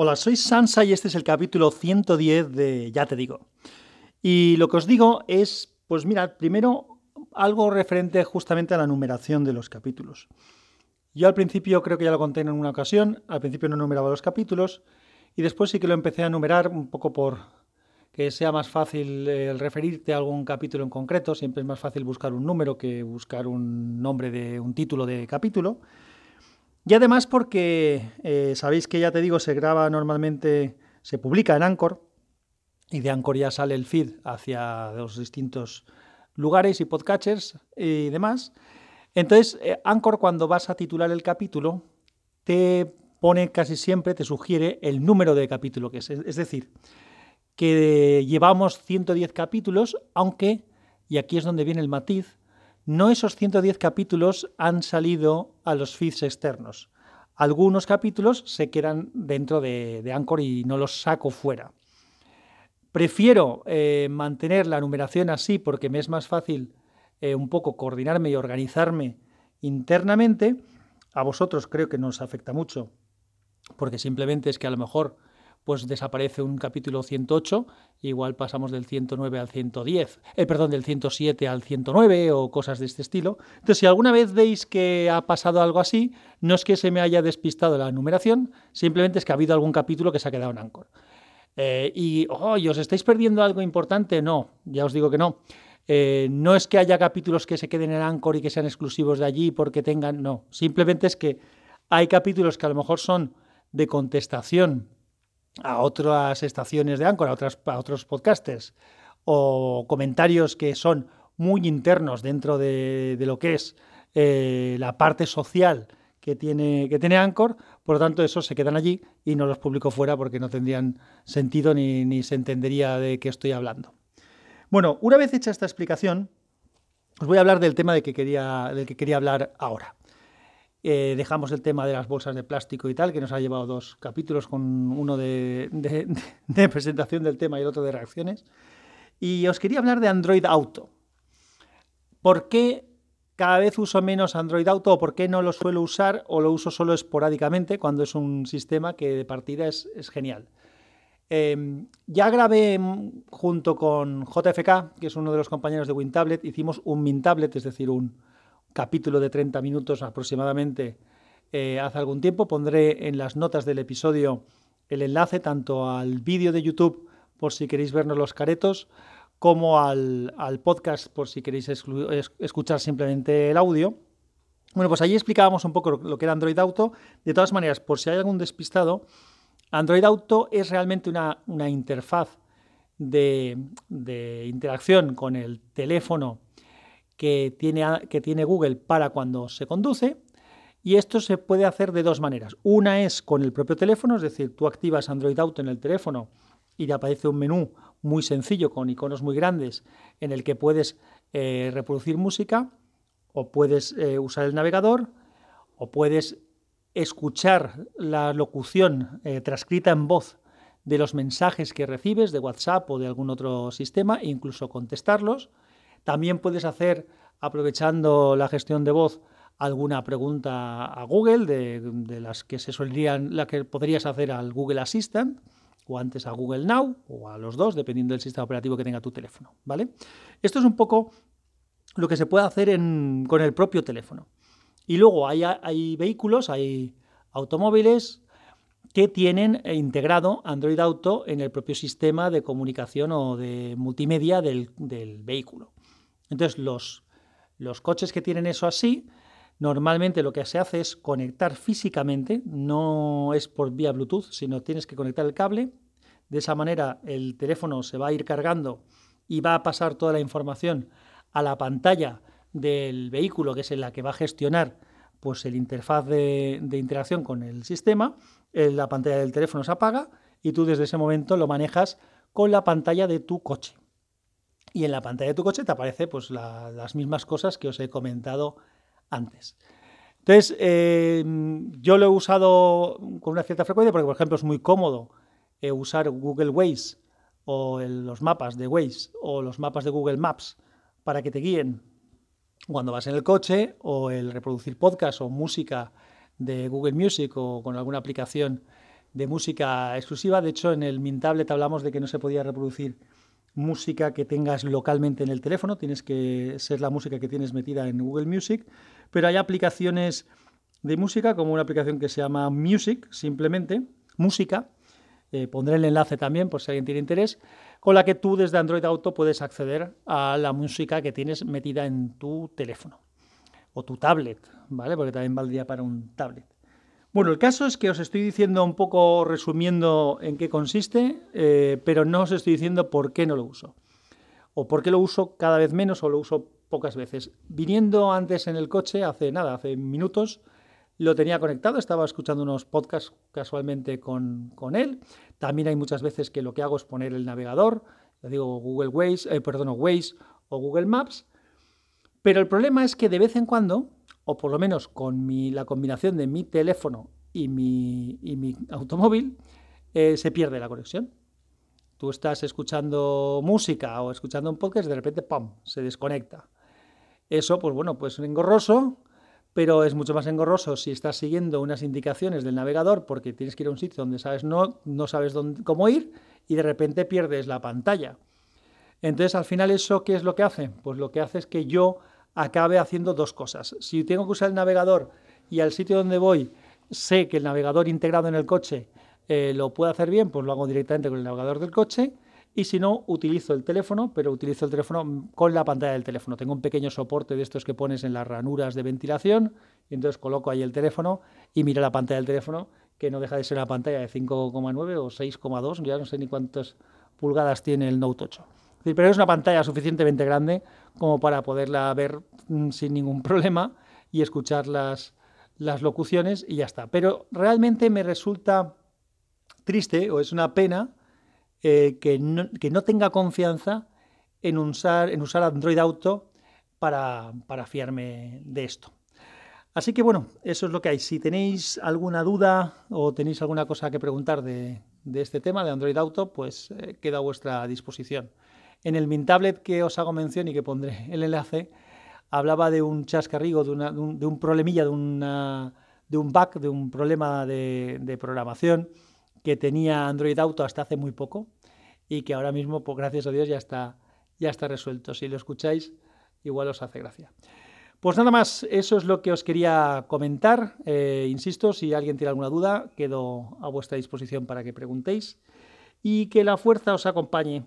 Hola, soy Sansa y este es el capítulo 110 de Ya te digo. Y lo que os digo es, pues mira, primero algo referente justamente a la numeración de los capítulos. Yo al principio creo que ya lo conté en una ocasión, al principio no numeraba los capítulos y después sí que lo empecé a numerar un poco por que sea más fácil el eh, referirte a algún capítulo en concreto, siempre es más fácil buscar un número que buscar un nombre de un título de capítulo. Y además porque eh, sabéis que ya te digo, se graba normalmente, se publica en Anchor y de Anchor ya sale el feed hacia los distintos lugares y podcatchers y demás. Entonces, eh, Anchor cuando vas a titular el capítulo, te pone casi siempre, te sugiere el número de capítulo que es. Es decir, que llevamos 110 capítulos, aunque, y aquí es donde viene el matiz, no esos 110 capítulos han salido a los feeds externos. Algunos capítulos se quedan dentro de, Anchor y no los saco fuera. Prefiero eh, mantener la numeración así porque me es más fácil eh, un poco coordinarme y organizarme internamente. A vosotros creo que nos afecta mucho porque simplemente es que a lo mejor pues desaparece un capítulo 108, igual pasamos del 109 al 110, eh, perdón, del 107 al 109 o cosas de este estilo. Entonces, si alguna vez veis que ha pasado algo así, no es que se me haya despistado la numeración, simplemente es que ha habido algún capítulo que se ha quedado en Anchor. Eh, y, oh, ¿os estáis perdiendo algo importante? No, ya os digo que no. Eh, no es que haya capítulos que se queden en Anchor y que sean exclusivos de allí porque tengan, no, simplemente es que hay capítulos que a lo mejor son de contestación a otras estaciones de Anchor, a, otros podcasters, o comentarios que son muy internos dentro de, lo que es eh, la parte social que tiene, que tiene por lo tanto esos se quedan allí y no los publico fuera porque no tendrían sentido ni, ni se entendería de qué estoy hablando. Bueno, una vez hecha esta explicación, os voy a hablar del tema de que quería, del que quería hablar ahora. Eh, dejamos el tema de las bolsas de plástico y tal, que nos ha llevado dos capítulos con uno de, presentación del tema y el otro de reacciones. Y os quería hablar de Android Auto. ¿Por qué cada vez uso menos Android Auto o por qué no lo suelo usar o lo uso solo esporádicamente cuando es un sistema que de partida es, genial? Em, ya grabé junto con JFK, que es uno de los compañeros de WinTablet, hicimos un MinTablet, es decir, un, capítulo de 30 minutos aproximadamente eh, hace algún tiempo. Pondré en las notas del episodio el enlace tanto al vídeo de YouTube por si queréis vernos los caretos, como al, podcast por si queréis escuchar simplemente el audio. Bueno, pues allí explicábamos un poco lo que era Android Auto. De todas maneras, por si hay algún despistado, Android Auto es realmente una, interfaz de, de, interacción con el teléfono que tiene, que tiene Google para cuando se conduce. Y esto se puede hacer de dos maneras. Una es con el propio teléfono, es decir, tú activas Android Auto en el teléfono y te aparece un menú muy sencillo con iconos muy grandes en el que puedes eh, reproducir música o puedes eh, usar el navegador o puedes escuchar la locución eh, transcrita en voz de los mensajes que recibes de WhatsApp o de algún otro sistema e incluso contestarlos. También puedes hacer, aprovechando la gestión de voz, alguna pregunta a Google de, las que se solían, la que podrías hacer al Google Assistant o antes a Google Now o a los dos, dependiendo del sistema operativo que tenga tu teléfono, ¿vale? Esto es un poco lo que se puede hacer con el propio teléfono. Y luego hay vehículos, hay automóviles que tienen integrado Android Auto en el propio sistema de comunicación o de multimedia del vehículo. Entonces, los, los coches que tienen eso así, normalmente lo que se hace es conectar físicamente, no es por vía Bluetooth, sino tienes que conectar el cable. De esa manera el teléfono se va a ir cargando y va a pasar toda la información a la pantalla del vehículo, que es la que va a gestionar pues, el interfaz de, de interacción con el sistema. La pantalla del teléfono se apaga y tú desde ese momento lo manejas con la pantalla de tu coche y en la pantalla de tu coche te aparece pues, las mismas cosas que os he comentado antes. Entonces, eh, yo lo he usado con una cierta frecuencia porque, por ejemplo, es muy cómodo eh, usar Google Waze o los mapas de Waze o los mapas de Google Maps para que te guíen cuando vas en el coche o el reproducir podcast o música de Google Music o con alguna aplicación de música exclusiva. De hecho, en el Mintablet hablamos de que no se podía reproducir música que tengas localmente en el teléfono, tienes que ser la música que tienes metida en Google Music, pero hay aplicaciones de música, como una aplicación que se llama Music, simplemente, música, eh, pondré el enlace también por si alguien tiene interés, con la que tú desde Android Auto puedes acceder a la música que tienes metida en tu teléfono o tu tablet, ¿vale? Porque también valdría para un tablet. Bueno, el caso es que os estoy diciendo un poco resumiendo en qué consiste, eh, pero no os estoy diciendo por qué no lo uso. O por qué lo uso cada vez menos o lo uso pocas veces. Viniendo antes en el coche, hace nada, hace minutos, lo tenía conectado, estaba escuchando unos podcasts casualmente con, él. También hay muchas veces que lo que hago es poner el navegador, le digo Google Waze, eh, perdón, Waze o Google Maps. Pero el problema es que de vez en cuando o por lo menos con la combinación de mi teléfono y mi, mi automóvil, eh, se pierde la conexión. Tú estás escuchando música o escuchando un podcast y de repente, ¡pum!, se desconecta. Eso, pues bueno, pues engorroso, pero es mucho más engorroso si estás siguiendo unas indicaciones del navegador porque tienes que ir a un sitio donde sabes no, no sabes dónde, cómo ir y de repente pierdes la pantalla. Entonces, al final, ¿eso qué es lo que hace? Pues lo que hace es que yo acabe haciendo dos cosas. Si tengo que usar el navegador y al sitio donde voy sé que el navegador integrado en el coche eh, lo puede hacer bien, pues lo hago directamente con el navegador del coche. Y si no, utilizo el teléfono, pero utilizo el teléfono con la pantalla del teléfono. Tengo un pequeño soporte de estos que pones en las ranuras de ventilación, y entonces coloco ahí el teléfono y miro la pantalla del teléfono, que no deja de ser una pantalla de 5,9 o 6,2, ya no sé ni cuántas pulgadas tiene el Note 8 pero es una pantalla suficientemente grande como para poderla ver mm, sin ningún problema y escuchar las, locuciones y ya está. Pero realmente me resulta triste o es una pena eh, que, no, tenga confianza en usar, Android Auto para, fiarme de esto. Así que bueno, eso es lo que hay. Si tenéis alguna duda o tenéis alguna cosa que preguntar de, de este tema de Android Auto, pues eh, queda a vuestra disposición. En el Mintablet que os hago mención y que pondré el enlace, hablaba de un chascarrigo, de, un, problemilla, de, una, de un bug, de un problema de, programación que tenía Android Auto hasta hace muy poco y que ahora mismo, pues, gracias a Dios, ya está, ya está resuelto. Si lo escucháis, igual os hace gracia. Pues nada más, eso es lo que os quería comentar. Eh, insisto, si alguien tiene alguna duda, quedo a vuestra disposición para que preguntéis y que la fuerza os acompañe